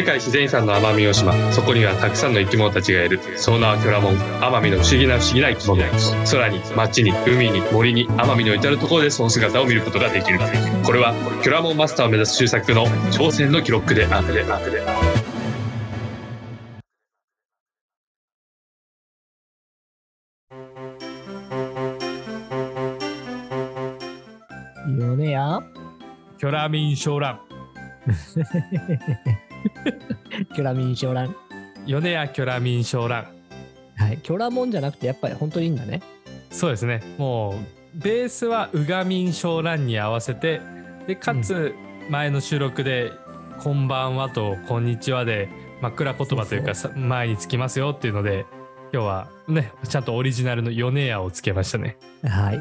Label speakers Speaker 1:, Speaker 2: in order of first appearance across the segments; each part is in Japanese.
Speaker 1: 世界自然遺産の奄美大島。そこにはたくさんの生き物たちがいるその名はキョラモン。奄美の不思議な不思議な生き物空に街に海に森に奄美の至る所でその姿を見ることができる。これはキョラモンマスターを目指す周作の挑戦の記録である。であるで
Speaker 2: 米や。
Speaker 3: キョラミンショーラン
Speaker 2: キョラミンショーラン。
Speaker 3: 米屋キョラミンショーラン
Speaker 2: はい。キョラモンじゃなくて、やっぱり本当にいいんだね。
Speaker 3: そうですねもうベースはウガミンショーランに合わせてでかつ前の収録で「こんばんは」と「こんにちは」で枕言葉というかさ前につきますよっていうので今日はねちゃんとオリジナルの米屋をつけましたね
Speaker 2: はい。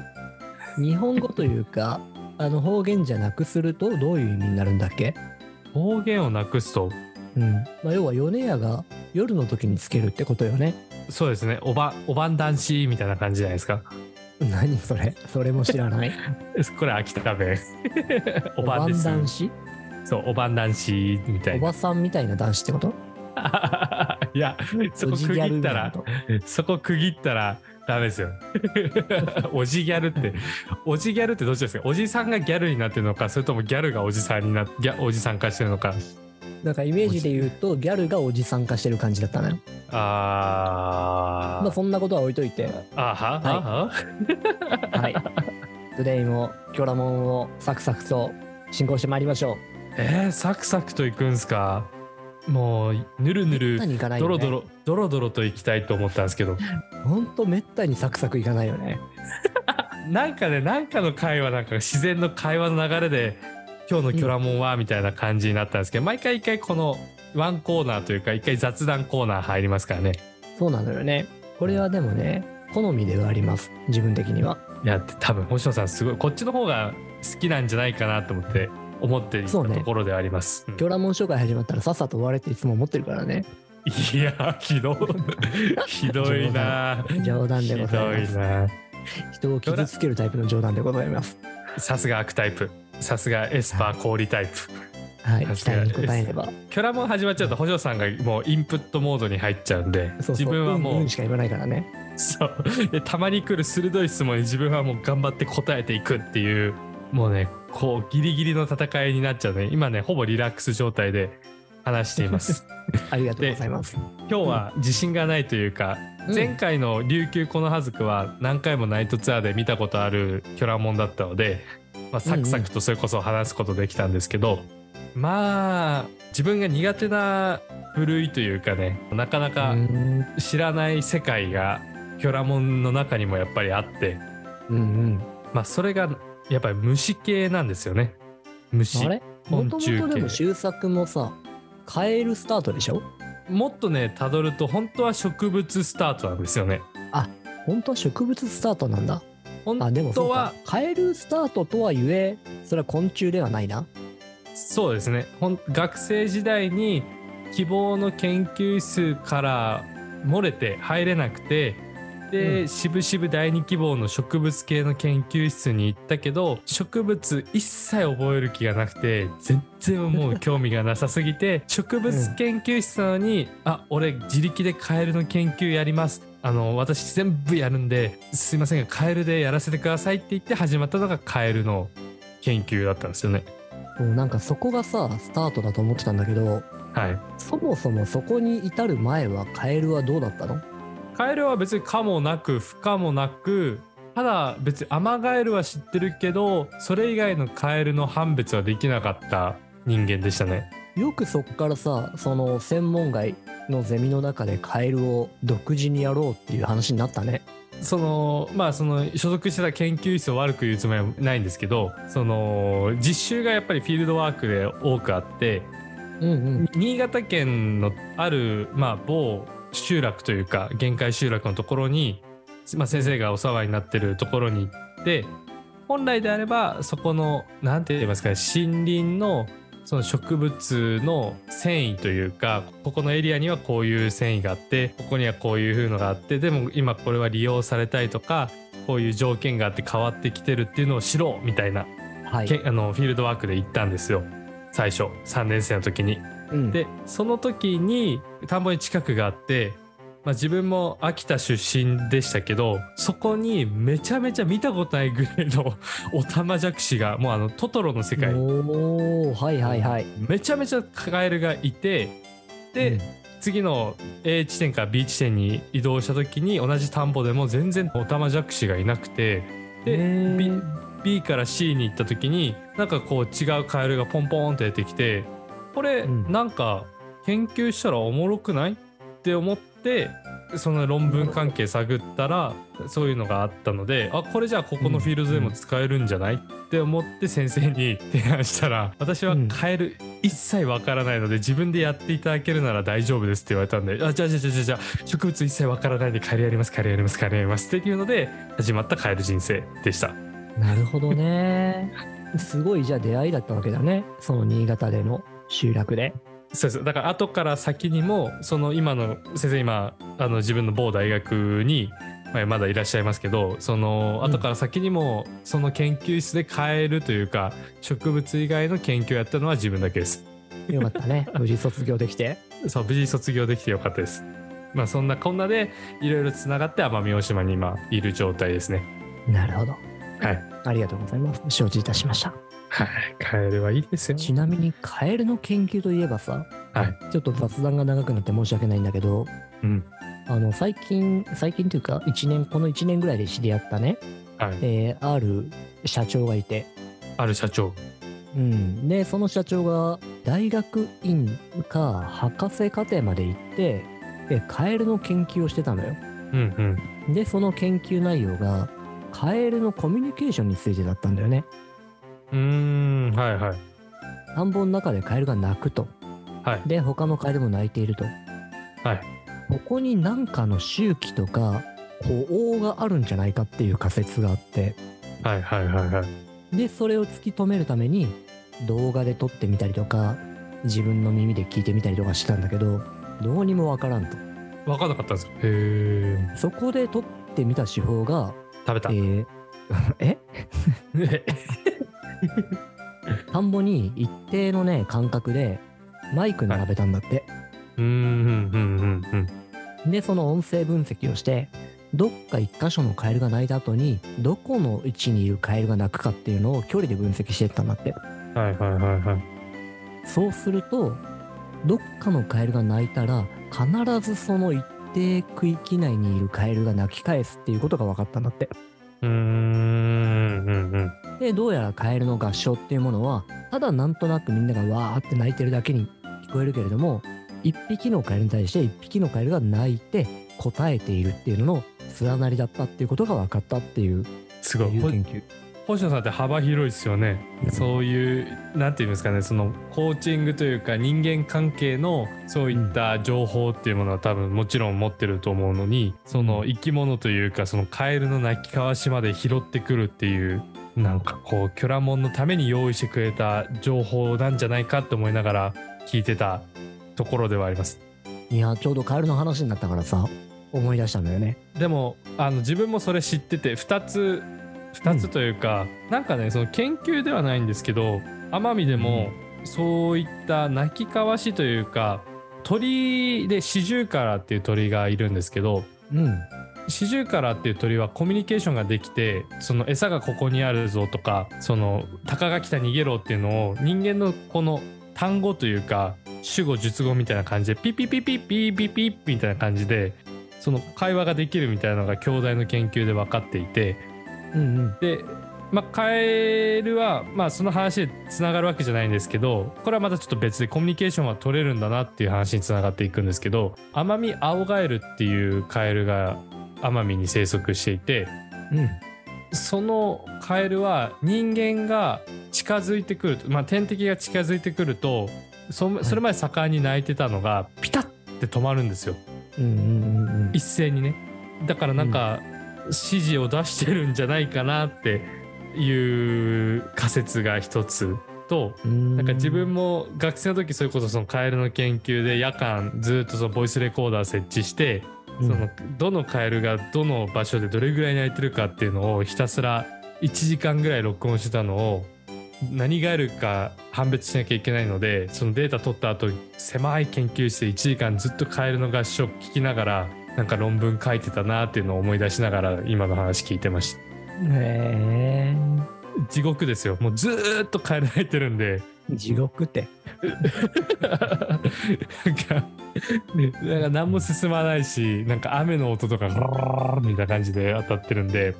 Speaker 2: 日本語というか、あの方言じゃなくするとどういう意味になるんだっけ？
Speaker 3: 方言をなくすと。
Speaker 2: うん。まあ、要は米屋が夜の時につけるってことよね。
Speaker 3: そうですね。おばおばん男子みたいな感じじゃないですか。
Speaker 2: 何それ？それも知らない。
Speaker 3: これ秋田弁。おばん
Speaker 2: 男子？
Speaker 3: そうおばん男子みたい。な
Speaker 2: おばさんみたいな男子ってこと？
Speaker 3: いやそこ区切ったらそこ区切ったらダメですよ。おじギャルって、おじギャルってどっちですか？おじさんがギャルになってるのか、それともギャルがおじさんになギャおじさん化してるのか。
Speaker 2: なんかイメージで言うと、ギャルがおじさん化してる感じだったのよ。
Speaker 3: あー。
Speaker 2: まあそんなことは置いといて、
Speaker 3: あははは？
Speaker 2: はい。 Today もキョラモンをサクサクと進行してまいりましょう。
Speaker 3: えー、サクサクといくんすか？もう、ぬるぬる。ドロドロ、ドロドロといきたいと思ったんですけど、
Speaker 2: ほんとめったにサクサクいかないよね。
Speaker 3: なんかね、なんかの会話、なんか自然の会話の流れで、今日のキョラモンは、みたいな感じになったんですけど、毎回一回このワンコーナーというか、一回雑談コーナー入りますからね。
Speaker 2: そうなのよね。これはでもね、好みではあります。自分的には。
Speaker 3: いや多分星野さんすごいこっちの方が好きなんじゃないかなと思って思っていた
Speaker 2: そうね
Speaker 3: ところではあります。うん
Speaker 2: キョラモン紹介始まったらさっさと終われっていつも思ってるからね。
Speaker 3: いやひどいひどいな
Speaker 2: 冗談でございます
Speaker 3: ひどいな
Speaker 2: 人を傷つけるタイプの冗談でございます。
Speaker 3: さすが悪タイプさすがエスパー氷タイプ
Speaker 2: はい。期待に応えれば。
Speaker 3: キョラモン始まっちゃうと星野さんがもうインプットモードに入っちゃうんで
Speaker 2: そうそう
Speaker 3: 自分はもう、
Speaker 2: んんしか言わないからね。
Speaker 3: そうでたまに来る鋭い質問に自分はもう頑張って答えていくっていうもうねこうギリギリの戦いになっちゃうね。今ねほぼリラックス状態で話しています。
Speaker 2: ありがとうございます。
Speaker 3: 今日は自信がないというか、
Speaker 2: うん。
Speaker 3: 前回の琉球この葉ずくは何回もナイトツアーで見たことあるキョラモンだったので、まあ、サクサクとそれこそ話すことできたんですけど、まあ自分が苦手な部類というかねなかなか
Speaker 2: うん。
Speaker 3: 知らない世界がキョラモンの中にもやっぱりあって、
Speaker 2: うんうん。
Speaker 3: まあ、それがやっぱり虫系なんですよね。虫。
Speaker 2: あれ？もとも
Speaker 3: 昆虫系。
Speaker 2: とでも終作もさ、カエルスタートでしょ？
Speaker 3: もっとねたどると本当は植物スタートなんですよね。
Speaker 2: 本当は植物スタートなんだ。
Speaker 3: 本
Speaker 2: あ、でもそう
Speaker 3: 当は
Speaker 2: か。カエルスタートとはゆえ、それは昆虫ではないな。
Speaker 3: そうですね。ほん学生時代に希望の研究室から漏れて入れなくてで、
Speaker 2: うん。
Speaker 3: しぶしぶ第二希望の植物系の研究室に行ったけど植物一切覚える気がなくて全然もう興味がなさすぎて植物研究室なのに「あ俺自力でカエルの研究やります」あの私全部やるんですいませんがカエルでやらせてくださいって言って始まったのがカエルの研究だったんですよね。
Speaker 2: なんかそこがさ、スタートだと思ってたんだけど、
Speaker 3: はい、
Speaker 2: そもそもそこに至る前はカエルはどうだったの？
Speaker 3: カエルは別に可もなく不可もなくただ別にアマガエルは知ってるけどそれ以外のカエルの判別はできなかった人間でしたね。
Speaker 2: よくそこからさ、その専門外のゼミの中でカエルを独自にやろうっていう話になったね。
Speaker 3: そのまあその所属してた研究室を悪く言うつもりはないんですけどその実習がやっぱりフィールドワークで多くあって
Speaker 2: うんうん。
Speaker 3: 新潟県のある、まあ、某集落というか限界集落のところに、まあ、先生がお世話になってるところに行って本来であればそこの何て言いますかね森林のその植物の繊維というかここのエリアにはこういう繊維があってここにはこういう風のがあってでも今これは利用されたいとかこういう条件があって変わってきてるっていうのを知ろうみたいな
Speaker 2: はい。
Speaker 3: けあのフィールドワークで行ったんですよ最初3年生の時に。
Speaker 2: うん、
Speaker 3: でその時に田んぼに近くがあって、まあ、自分も秋田出身でしたけどそこにめちゃめちゃ見たことないぐらいの オタマジャクシがもうあのトトロの世界。
Speaker 2: おおはいはいはい。
Speaker 3: めちゃめちゃカエルがいてで、
Speaker 2: うん。
Speaker 3: 次の A 地点から B 地点に移動した時に同じ田んぼでも全然オタマジャクシがいなくてで B, B から C に行った時になんかこう違うカエルがポンポンって出てきてこれ
Speaker 2: うん。
Speaker 3: なんか研究したらおもろくない？って思ってその論文関係探ったらそういうのがあったのであこれじゃあここのフィールドでも使えるんじゃない？って思って先生に 提案したら私はカエル一切わからないので自分でやっていただけるなら大丈夫ですって言われたんであじゃあじゃあじゃあじゃあ植物一切わからないんでカエルやりますカエルやりますカエルやりますっていうので始まったカエル人生でした。
Speaker 2: なるほどね。すごいじゃあ出会いだったわけだね。その新潟での集落で。
Speaker 3: そうですだから後から先にもその今の先生今あの自分の某大学にまだいらっしゃいますけどその
Speaker 2: うん
Speaker 3: 後から先にもその研究室でカエルというか植物以外の研究をやったのは自分だけです。
Speaker 2: よかったね。無事卒業できて。
Speaker 3: そう無事卒業できてよかったです。まあそんなこんなでいろいろつながって奄美大島に今いる状態ですね。
Speaker 2: なるほど。
Speaker 3: はい。
Speaker 2: ありがとうございます。承知いたしました。
Speaker 3: はい。カエルはいいですよ。
Speaker 2: ちなみにカエルの研究といえばさ、
Speaker 3: はい。
Speaker 2: ちょっと雑談が長くなって申し訳ないんだけど、
Speaker 3: うん。
Speaker 2: あの最近、最近というか、一年、この1年ぐらいで知り合ったね、
Speaker 3: はい。
Speaker 2: えーある社長がいて、
Speaker 3: ある社長。
Speaker 2: うん、で、その社長が大学院か博士課程まで行って、でカエルの研究をしてたのよ。
Speaker 3: うんうん。
Speaker 2: で、その研究内容が、カエルのコミュニケーションについてだったんだよね。
Speaker 3: うーん。はいはい。
Speaker 2: 田んぼの中でカエルが鳴くと。
Speaker 3: はい。
Speaker 2: で、他のカエルも鳴いていると。
Speaker 3: はい。
Speaker 2: ここに何かの周期とか、呼応があるんじゃないかっていう仮説があって、
Speaker 3: はいはいはいはい。
Speaker 2: で、それを突き止めるために、動画で撮ってみたりとか、自分の耳で聞いてみたりとかしたんだけど、どうにもわからんと。
Speaker 3: 分かんなかったんですよ。へえ。
Speaker 2: そこで撮ってみた手法が、
Speaker 3: 食べた。
Speaker 2: えー え？田んぼに一定のね、間隔でマイク並べたんだって。
Speaker 3: うーん、うん、うん、うん。
Speaker 2: で、その音声分析をして、どっか一箇所のカエルが鳴いた後に、どこの位置にいるカエルが鳴くかっていうのを距離で分析していったんだって。
Speaker 3: はいはいはいはい。
Speaker 2: そうすると、どっかのカエルが鳴いたら、必ずその一定区域内にいるカエルが鳴き返すっていうことが分かったんだって。
Speaker 3: うーん、うん、うん。
Speaker 2: で、どうやらカエルの合唱っていうものは、ただなんとなくみんながわーって鳴いてるだけに聞こえるけれども、一匹のカエルに対して一匹のカエルが鳴いて答えているっていうのの連なりだったっていうことが分かったっていう
Speaker 3: すごい。
Speaker 2: 研究。
Speaker 3: 星野さんって幅広いですよね。
Speaker 2: うん
Speaker 3: そういう、なんていうんですかね、そのコーチングというか人間関係のそういった情報っていうものは多分もちろん持ってると思うのに、その生き物というかそのカエルの鳴き交わしまで拾ってくるっていう、なんかこう、キョラモンのために用意してくれた情報なんじゃないかって思いながら聞いてたところではあります。
Speaker 2: いや、ちょうどカエルの話になったからさ、思い出したんだよね。
Speaker 3: でもあの自分もそれ知ってて2つ2つというか、なんかねその研究ではないんですけど奄美でもそういった鳴き交わしというか鳥でシジュウカラっていう鳥がいるんですけど
Speaker 2: うん。
Speaker 3: シジュウカラっていう鳥はコミュニケーションができてその餌がここにあるぞとかその鷹が来た逃げろっていうのを人間のこの単語というか主語述語みたいな感じでピピピピピピピみたいな感じでその会話ができるみたいなのが兄弟の研究で分かっていて
Speaker 2: うんうん。
Speaker 3: で、まあ、カエルは、まあ、その話でつながるわけじゃないんですけどこれはまたちょっと別でコミュニケーションは取れるんだなっていう話につながっていくんですけどアマミアオガエルっていうカエルが奄美に生息していて
Speaker 2: うん。
Speaker 3: そのカエルは人間が近づいてくると、まあ、天敵が近づいてくるとそそれまで盛んに鳴いてたのがピタッて止まるんですよ。
Speaker 2: うんうんうん
Speaker 3: 一斉にね。だからなんか指示を出してるんじゃないかなっていう仮説が一つと
Speaker 2: うん。
Speaker 3: なんか自分も学生の時それこそそのカエルの研究で夜間ずっとそのボイスレコーダー設置して
Speaker 2: うん、
Speaker 3: そのどのカエルがどの場所でどれぐらい鳴いてるかっていうのをひたすら1時間ぐらい録音してたのを何があるか判別しなきゃいけないのでそのデータ取った後狭い研究室で1時間ずっとカエルの合唱聞きながらなんか論文書いてたなっていうのを思い出しながら今の話聞いてました
Speaker 2: へ
Speaker 3: 地獄ですよもうずーっとカエル入ってるんで
Speaker 2: え。地獄って。
Speaker 3: なんかなんか何も進まないしなんか雨の音とかゴロロロみたいな感じで当たってるんで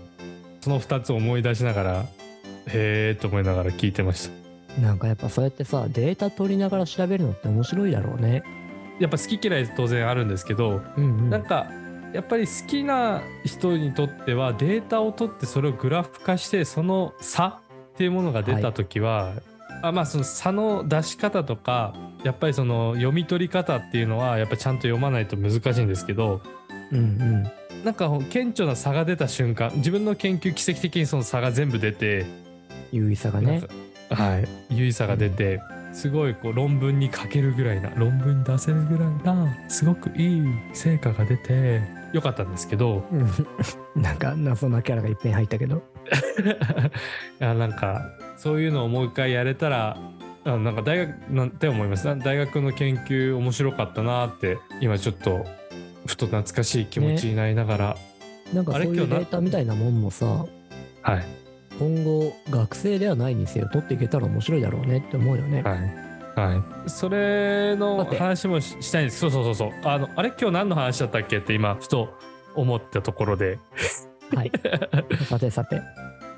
Speaker 3: その2つを思い出しながらへえと思いながら聞いてました
Speaker 2: なんかやっぱそうやってさ、データ取りながら調べるのって面白いだろうね。
Speaker 3: やっぱ好き嫌い当然あるんですけど、
Speaker 2: うんうん。
Speaker 3: なんかやっぱり好きな人にとってはデータを取ってそれをグラフ化してその差っていうものが出た時は、あまあその差の出し方とかやっぱりその読み取り方っていうのはやっぱちゃんと読まないと難しいんですけど
Speaker 2: うんうん。
Speaker 3: なんか顕著な差が出た瞬間自分の研究奇跡的にその差が全部出て、
Speaker 2: 優位さがね。
Speaker 3: はい優位さが出て、すごいこう論文に書けるぐらいな論文に出せるぐらいなすごくいい成果が出てよかったんですけど
Speaker 2: うん。なんか謎なキャラがいっぺん入ったけど。
Speaker 3: いやなんかそういうのをもう一回やれたらあなんか大学なんて思います？大学の研究面白かったなって今ちょっとふと懐かしい気持ちになりながら、
Speaker 2: なんかそういうデ
Speaker 3: あれ？今日な？
Speaker 2: ータみたいなもんもさ、
Speaker 3: はい
Speaker 2: 今後学生ではないにせよ取っていけたら面白いだろうねって思うよね。
Speaker 3: はいはいそれの話もししたいんですそうそうそうそうあのあれ今日何の話だったっけって今ふと思ったところで
Speaker 2: はい。さてさて。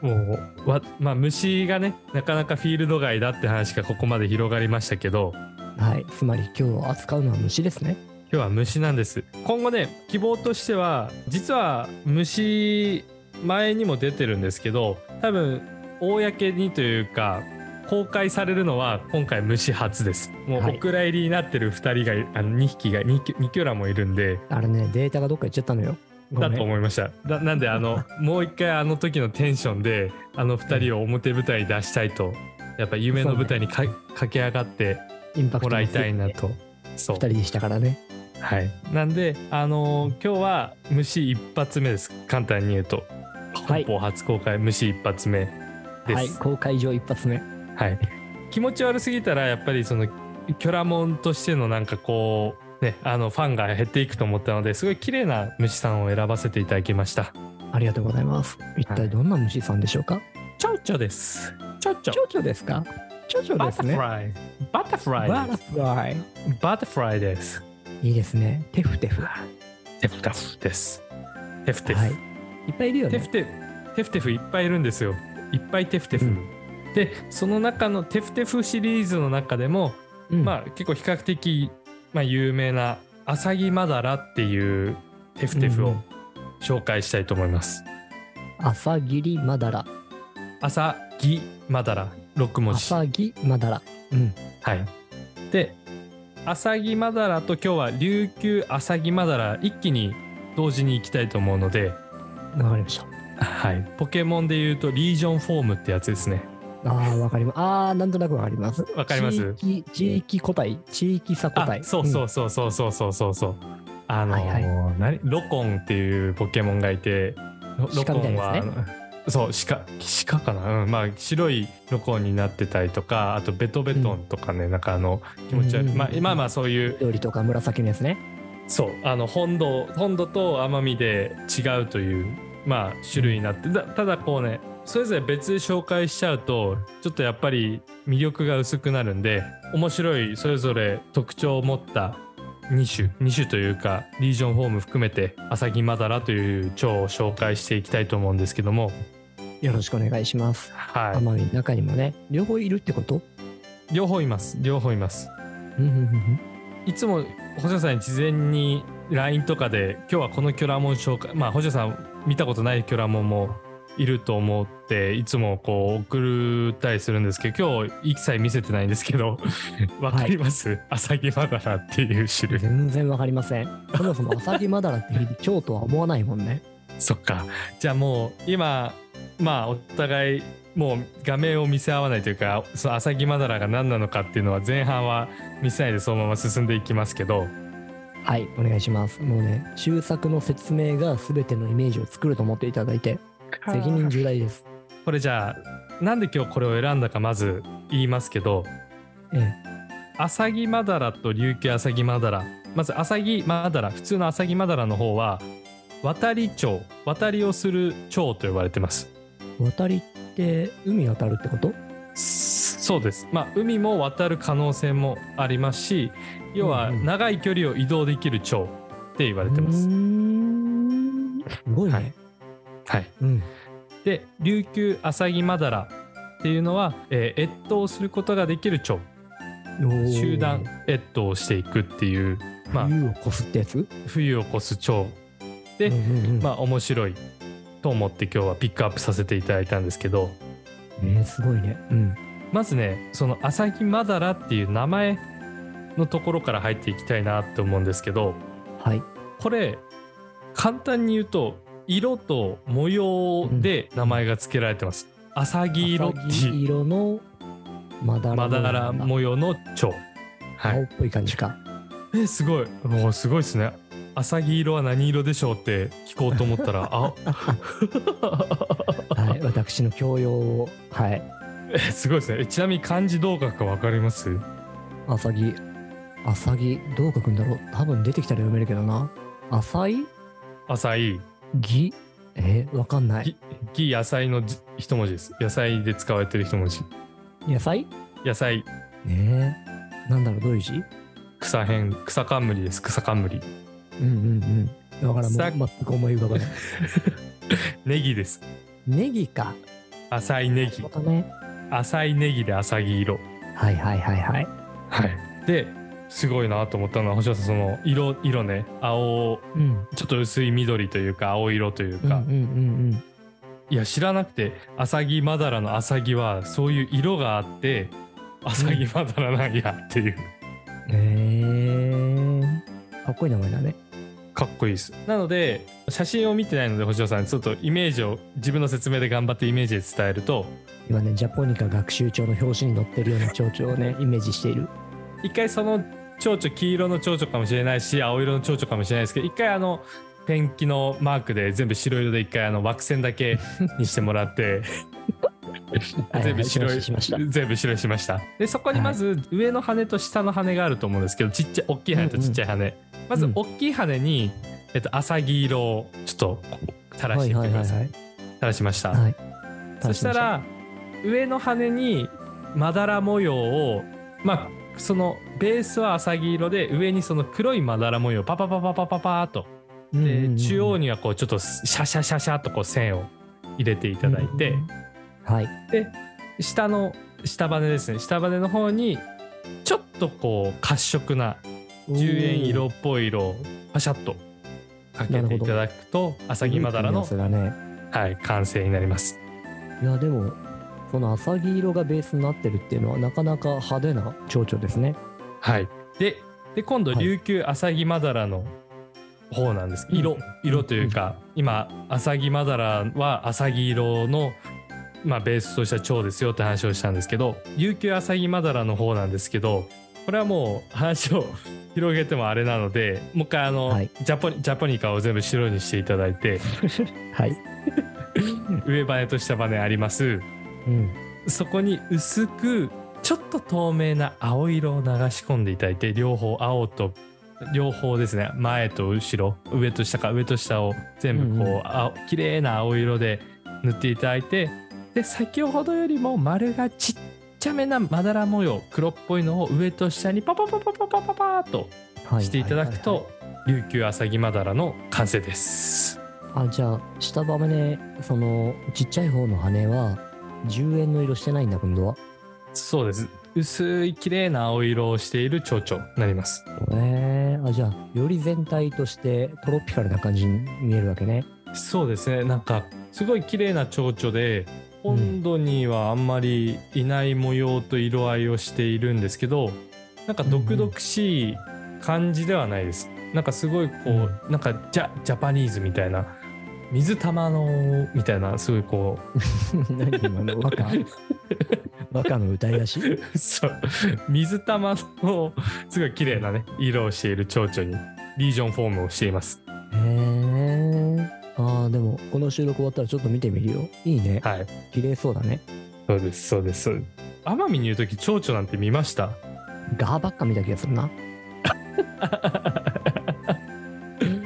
Speaker 3: もうわまあ虫がねなかなかフィールド外だって話がここまで広がりましたけど
Speaker 2: はい。つまり今日扱うのは虫ですね。
Speaker 3: 今日は虫なんです今後ね希望としては実は虫前にも出てるんですけど多分公にというか公開されるのは今回虫初ですもう
Speaker 2: はい
Speaker 3: お蔵入りになってる2人があの2匹が 2, 2キョラもいるんで
Speaker 2: あれね、データがどっか行っちゃったのよ。ご
Speaker 3: だ。と思いましただなんであのもう一回あの時のテンションであの2人を表舞台に出したいとやっぱ夢の舞台にか駆け上がってもらいたいな
Speaker 2: 2
Speaker 3: とそう
Speaker 2: 人でしたからね。
Speaker 3: はい。なんで、あのー今日は虫一発目です。簡単に言うと。
Speaker 2: はい
Speaker 3: 本邦初公開虫一発目です。
Speaker 2: はい。公開上一発目。
Speaker 3: はい。気持ち悪すぎたら、やっぱりその、キョラモンとしてのなんかこう、ね、あの、ファンが減っていくと思ったので、すごい綺麗な虫さんを選ばせていただきました。
Speaker 2: ありがとうございます。一体どんな虫さんでしょうか、
Speaker 3: チョウチョです。チョウチョ
Speaker 2: 蝶々ですか蝶々
Speaker 3: バ
Speaker 2: ですね。
Speaker 3: タフライ。バタフラ
Speaker 2: バタ
Speaker 3: イです。
Speaker 2: フライ。
Speaker 3: バタフライです。
Speaker 2: いいですね。テフテフ。は
Speaker 3: テフテフです。テフテフ。
Speaker 2: い。いっぱいいるよね。
Speaker 3: テフテフ、テフテフいっぱいいるんですよ。いっぱいテフテフ。
Speaker 2: うん
Speaker 3: で、その中のテフテフシリーズの中でも、
Speaker 2: うん
Speaker 3: まあ結構比較的、まあ、有名なアサギマダラっていうテフテフを
Speaker 2: うん
Speaker 3: 紹介したいと思います。
Speaker 2: 朝霧まだら。
Speaker 3: アサギマダラ、6文字。
Speaker 2: 朝霧まだら。うん。
Speaker 3: はい。で、アサギマダラと今日は琉球アサギマダラ一気に同時に行きたいと思うので、
Speaker 2: わかりました。
Speaker 3: はい。ポケモンで言うとリージョンフォームってやつですね。
Speaker 2: ああ、わかります。ああ、なんとなくわかります。
Speaker 3: わかります？
Speaker 2: 地域、地域個体、地域差個
Speaker 3: あ
Speaker 2: 体。
Speaker 3: そうそうそうそうそうそうそうそう。あのー
Speaker 2: はいは
Speaker 3: 何？ロコンっていうポケモンがいて、ロロコンは、
Speaker 2: 鹿みたいな
Speaker 3: そう鹿鹿かな、うん、まあ白いロコンになってたりとか、あとベトベトンとかね、なんかあの気持ち悪い、
Speaker 2: うんうんうん
Speaker 3: まあまあまあそういう
Speaker 2: 緑とか紫のやつね。
Speaker 3: そうあの本土本土と奄美で違うというまあ種類になってだただこうねそれぞれ別で紹介しちゃうとちょっとやっぱり魅力が薄くなるんで面白いそれぞれ特徴を持った2種2種というかリージョンフォーム含めてアサギマダラという蝶を紹介していきたいと思うんですけども。
Speaker 2: よろしくお願いします。
Speaker 3: は
Speaker 2: 奄美の中にもね、両方いるってこと？
Speaker 3: い両方います両方います。
Speaker 2: うんうんうん。
Speaker 3: いつも星野さんに事前に LINE とかで今日はこのキョラモン紹介まあ星野さん見たことないキョラモンもいると思っていつもこう送ったりするんですけど今日一切見せてないんですけどわかります、アサギマダラっていう種類
Speaker 2: 全然わかりません。そもそもアサギマダラって日々蝶とは思わないもんね。
Speaker 3: そっかじゃあもう今まあお互いもう画面を見せ合わないというかそのアサギマダラが何なのかっていうのは前半は見せないでそのまま進んでいきますけど。
Speaker 2: はい、お願いします。もうね、中作の説明が全てのイメージを作ると思っていただいて、責任重大です。
Speaker 3: これじゃあなんで今日これを選んだかまず言いますけど
Speaker 2: え
Speaker 3: アサギマダラと琉球アサギマダラまずアサギマダラ普通のアサギマダラの方は渡り蝶渡りをする蝶と呼ばれてます。
Speaker 2: え渡りって海渡るってこと？
Speaker 3: そうです。まあ海も渡る可能性もありますし要は長い距離を移動できる蝶って言われてます、
Speaker 2: すごいね。
Speaker 3: はい。はい。
Speaker 2: うん。
Speaker 3: で琉球アサギマダラっていうのは、えー越冬することができる蝶集団越冬をしていくっていう、まあ、
Speaker 2: 冬を越すってやつ？
Speaker 3: 冬を越す蝶で
Speaker 2: うんうんうん。
Speaker 3: まあ面白いと思って今日はピックアップさせていただいたんですけど
Speaker 2: えー、すごいね。うん。
Speaker 3: まずねそのアサギマダラっていう名前のところから入っていきたいなって思うんですけど
Speaker 2: はい。
Speaker 3: これ簡単に言うと色と模様で名前が付けられてます。アサギ色っていう
Speaker 2: 色のまだら
Speaker 3: まだら模様の蝶。はい。
Speaker 2: 青っぽい感じか。
Speaker 3: えすごい。もうすごいですね。アサギ色は何色でしょうって聞こうと思ったら、あ
Speaker 2: はい。私の教養を。はい。
Speaker 3: えすごいですね。えちなみに漢字どう書くかわかります？
Speaker 2: アサギ。アサギ、どう書くんだろう多分出てきたら読めるけどな。アサイ
Speaker 3: 浅い。
Speaker 2: ギえー、わかんない。
Speaker 3: ぎぎ野菜のじ一文字です。野菜で使われてる一文字。
Speaker 2: 野菜？
Speaker 3: 野菜、
Speaker 2: ねえ。なんだろう、どういう字？
Speaker 3: 草辺、草冠です。草冠。
Speaker 2: うんうんうん。だから
Speaker 3: さ
Speaker 2: もう全く思い浮かばない。
Speaker 3: ネギです。
Speaker 2: ネギか。
Speaker 3: 浅いネギ
Speaker 2: ね。
Speaker 3: 浅いネギで浅木色。
Speaker 2: はいはいはいはい。
Speaker 3: はい。ですごいなと思ったのは星野さんその色色ね青
Speaker 2: うん。
Speaker 3: ちょっと薄い緑というか青色というか、
Speaker 2: うんうんうん
Speaker 3: いや知らなくてアサギマダラのアサギはそういう色があってアサギマダラなんやっていう、
Speaker 2: うん。へえ。かっこいい名前だね。
Speaker 3: かっこいいですなので写真を見てないので星野さんちょっとイメージを自分の説明で頑張ってイメージで伝えると
Speaker 2: 今ね、ジャポニカ学習帳の表紙に載ってるような蝶々をね、イメージしている。
Speaker 3: 一回その蝶々黄色の蝶々かもしれないし青色の蝶々かもしれないですけど一回あのペンキのマークで全部白色で一回あの枠線だけ にしてもらって
Speaker 2: はい
Speaker 3: 全部白い、
Speaker 2: はいしました。
Speaker 3: 全部白いしましたでそこにまず上の羽と下の羽があると思うんですけどちっちゃい大きい羽とちっちゃい羽、まず
Speaker 2: うん
Speaker 3: 大きい羽に、えっと、浅黄色をちょっと垂らしていってください,、
Speaker 2: はい
Speaker 3: 垂らしました、
Speaker 2: はい。
Speaker 3: そしたら上の羽にまだら模様をまあそのベースは浅黄色で上にその黒いまだら模様をパパパパパパパーっとで
Speaker 2: うん
Speaker 3: 中央にはこうちょっとシャシャシャシャっとこう線を入れていただいて、
Speaker 2: はい。
Speaker 3: 下の下羽ですね下羽の方にちょっとこう褐色な10円色っぽい色をパシャッとかけていただくとアサギマダラの
Speaker 2: ね。
Speaker 3: はい、完成になります。
Speaker 2: いや、でも、そのアサギ色がベースになってるっていうのは、なかなか派手な蝶々ですね。
Speaker 3: はい、でで今度
Speaker 2: はい。
Speaker 3: 琉球アサギマダラの方なんです。色、
Speaker 2: うん。
Speaker 3: 色というか、今アサギマダラはアサギ色のまあ、ベースとした蝶ですよって話をしたんですけど琉球アサギマダラの方なんですけどこれはもう話を広げてもあれなので もう一回あの、
Speaker 2: はい
Speaker 3: ジャポニジャポニカを全部白にしていただいて
Speaker 2: はい。
Speaker 3: 上羽と下羽あります
Speaker 2: うん。
Speaker 3: そこに薄くちょっと透明な青色を流し込んでいただいて両方青と両方ですね前と後ろ上と下か上と下を全部こう、
Speaker 2: うんうん
Speaker 3: 青綺麗な青色で塗っていただいてで先ほどよりも丸がちっちゃめなまだら模様黒っぽいのを上と下にパパパパパパパパーっと
Speaker 2: はい。
Speaker 3: していただくと琉球アサギマダラの完成です。
Speaker 2: あ、じゃあ、下羽ね、その、ちっちゃい方の羽は、10円の色してないんだ、今度は。
Speaker 3: そうです薄い綺麗な青色をしている蝶々になります。
Speaker 2: えー、あ、じゃあ、より全体としてトロピカルな感じに見えるわけね。
Speaker 3: そうですねなんかすごい綺麗な蝶々で本土にはあんまりいない模様と色合いをしているんですけどなんか毒々しい感じではないです。なんかすごいこう、なんかジャジャパニーズみたいな水玉のみたいなすごいこ
Speaker 2: 何今の和歌和歌の歌い出し？
Speaker 3: うそう。水玉のすごい綺麗なね色をしている蝶々にリージョンフォームをしています。
Speaker 2: へえでもこの収録終わったらちょっと見てみるよ。いいね。
Speaker 3: はい。
Speaker 2: 綺麗そうだね。
Speaker 3: そうです、そうです。そうです奄美にいるとき、蝶々なんて見ました？
Speaker 2: ガーばっか見た気がするな。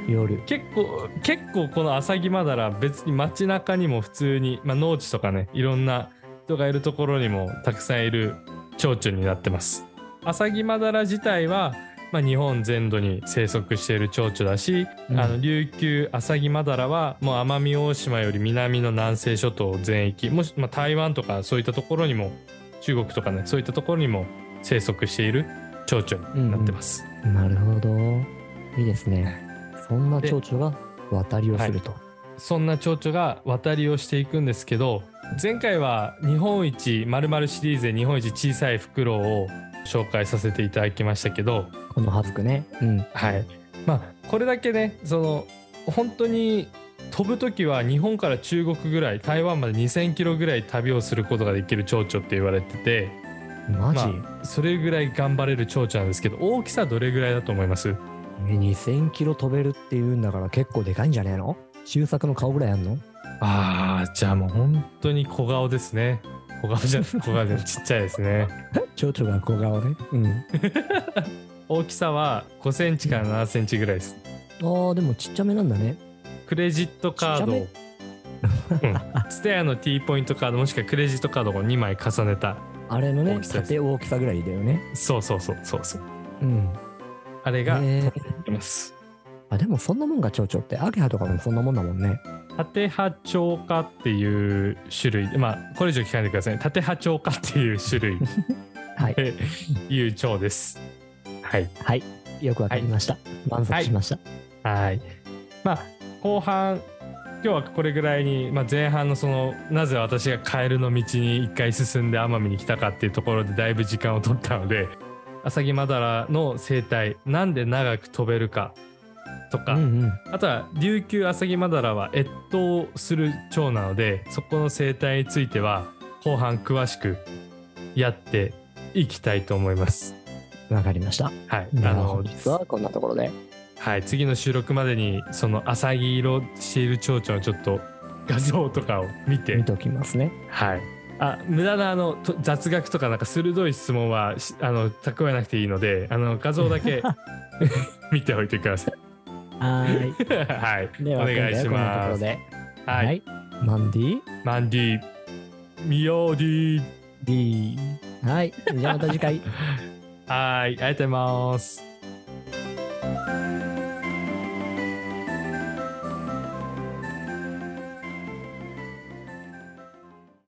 Speaker 2: 夜。
Speaker 3: 結構、結構このアサギマダラ、別に街中にも普通に、まあ、農地とかね、いろんな人がいるところにもたくさんいる蝶々になってます。アサギマダラ自体は、まあ、日本全土に生息している蝶々だし、
Speaker 2: うん
Speaker 3: あの琉球アサギマダラはもう奄美大島より南の南西諸島全域もし、まあ、台湾とかそういったところにも中国とかねそういったところにも生息している蝶々になってます。
Speaker 2: なるほど。いいですね。そんな蝶々が渡りをすると。
Speaker 3: そんな蝶々が渡りをしていくんですけど前回は日本一まるシリーズで日本一小さいフクロウを紹介させていただきましたけど
Speaker 2: このはずくね。うん。
Speaker 3: はい。まあこれだけねその本当に飛ぶ時は日本から中国ぐらい台湾まで2,000キロぐらい旅をすることができる蝶々って言われてて
Speaker 2: マジ、
Speaker 3: まあそれぐらい頑張れる蝶々なんですけど大きさどれぐらいだと思います？
Speaker 2: え2000キロ飛べるっていうんだから結構でかいんじゃねえの？周作の顔ぐらいあんの？
Speaker 3: あーじゃあもう本当に小顔ですね小顔じゃ小顔じゃちっちゃいですね
Speaker 2: 蝶々が小顔ね。うん。
Speaker 3: 大きさは5センチから7センチぐらいです
Speaker 2: ああ、でもちっちゃめなんだね。
Speaker 3: クレジットカードをうんステアの T ポイントカードもしくはクレジットカードを2枚重ねた
Speaker 2: あれのね縦大きさぐらいだよね。
Speaker 3: そうそうそうそうそう
Speaker 2: うん。
Speaker 3: あれが
Speaker 2: へーあ、でもそんなもんが蝶々って、アゲハとかもそんなもんだもんね。
Speaker 3: 縦波長化っていう種類まあこれ以上聞かないでくださいね縦波長化っていう種類
Speaker 2: はい。
Speaker 3: で いう蝶ですはい
Speaker 2: はい。よくわかりました。満足しました。
Speaker 3: はい。まあ後半今日はこれぐらいに、まあ、前半のそのなぜ私がカエルの道に一回進んで奄美に来たかっていうところでだいぶ時間を取ったのでアサギマダラの生態なんで長く飛べるかとか、
Speaker 2: うんうん。
Speaker 3: あとは琉球アサギマダラは越冬する蝶なのでそこの生態については後半詳しくやっていきたいと思います。
Speaker 2: わかりました。
Speaker 3: はい、
Speaker 2: あ
Speaker 3: あの
Speaker 2: 本日はこんなところで。
Speaker 3: はい、次の収録までにその浅黄色している蝶々のちょっと画像とかを見て
Speaker 2: 見、ときますね。
Speaker 3: はい、あ無駄なあのと雑学とかなんか鋭い質問はしあの蓄えなくていいのであの画像だけ 見ておいてください。
Speaker 2: はーい。
Speaker 3: はい、
Speaker 2: では、
Speaker 3: お願いします。
Speaker 2: ろで。
Speaker 3: はい、
Speaker 2: マンディ
Speaker 3: マンディミヨーディ
Speaker 2: D。はい。じゃあまた次回。
Speaker 3: はい、ありがとうございます。